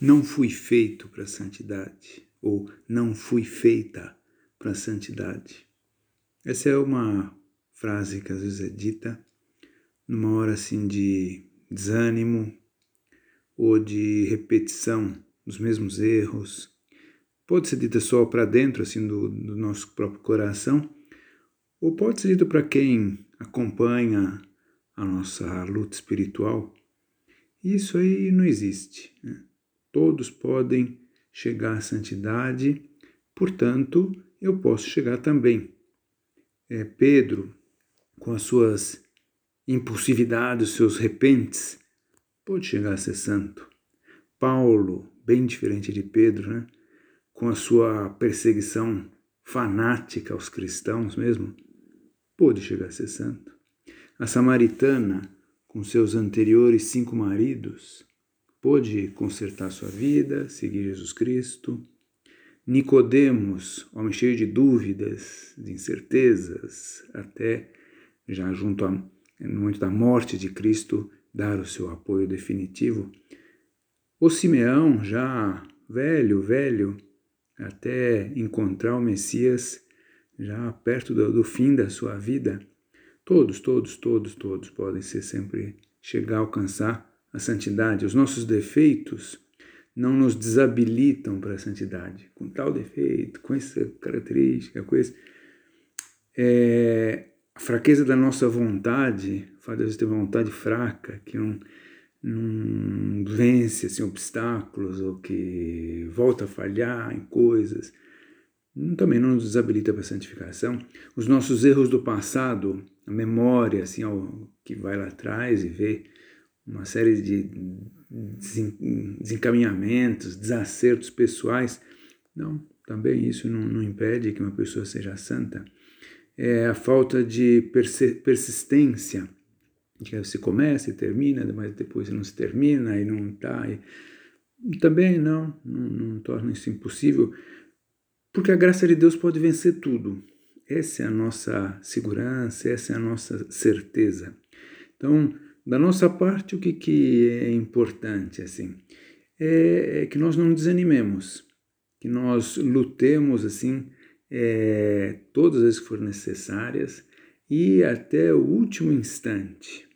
não fui feito para a santidade, ou não fui feita para a santidade. Essa é uma frase que às vezes é dita numa hora assim de desânimo ou de repetição dos mesmos erros. Pode ser dita só para dentro assim do, do nosso próprio coração, ou pode ser dita para quem acompanha a nossa luta espiritual. Isso aí não existe. Né? Todos podem chegar à santidade, portanto, eu posso chegar também. É, Pedro, com as suas impulsividades, seus repentes, pode chegar a ser santo. Paulo, bem diferente de Pedro, né? com a sua perseguição fanática aos cristãos mesmo, pôde chegar a ser santo. A samaritana, com seus anteriores cinco maridos, pôde consertar sua vida, seguir Jesus Cristo. Nicodemos, homem cheio de dúvidas, de incertezas, até já junto a, no momento da morte de Cristo, dar o seu apoio definitivo. O Simeão, já velho, velho, até encontrar o Messias, já perto do, do fim da sua vida, todos, todos, todos, todos podem ser sempre chegar a alcançar a santidade. Os nossos defeitos não nos desabilitam para a santidade. Com tal defeito, com essa característica, com esse. É, a fraqueza da nossa vontade, o fato de ter uma vontade fraca, que não, não vence assim, obstáculos ou que volta a falhar em coisas, também não nos desabilita para a santificação. Os nossos erros do passado, a memória assim, que vai lá atrás e vê uma série de desencaminhamentos, desacertos pessoais. Não, também isso não, não impede que uma pessoa seja santa. É a falta de persistência, que você começa e termina, mas depois não se termina e não está. Também não, não, não torna isso impossível, porque a graça de Deus pode vencer tudo. Essa é a nossa segurança, essa é a nossa certeza. Então, da nossa parte, o que, que é importante assim é, é que nós não desanimemos, que nós lutemos assim é, todas as que forem necessárias e até o último instante.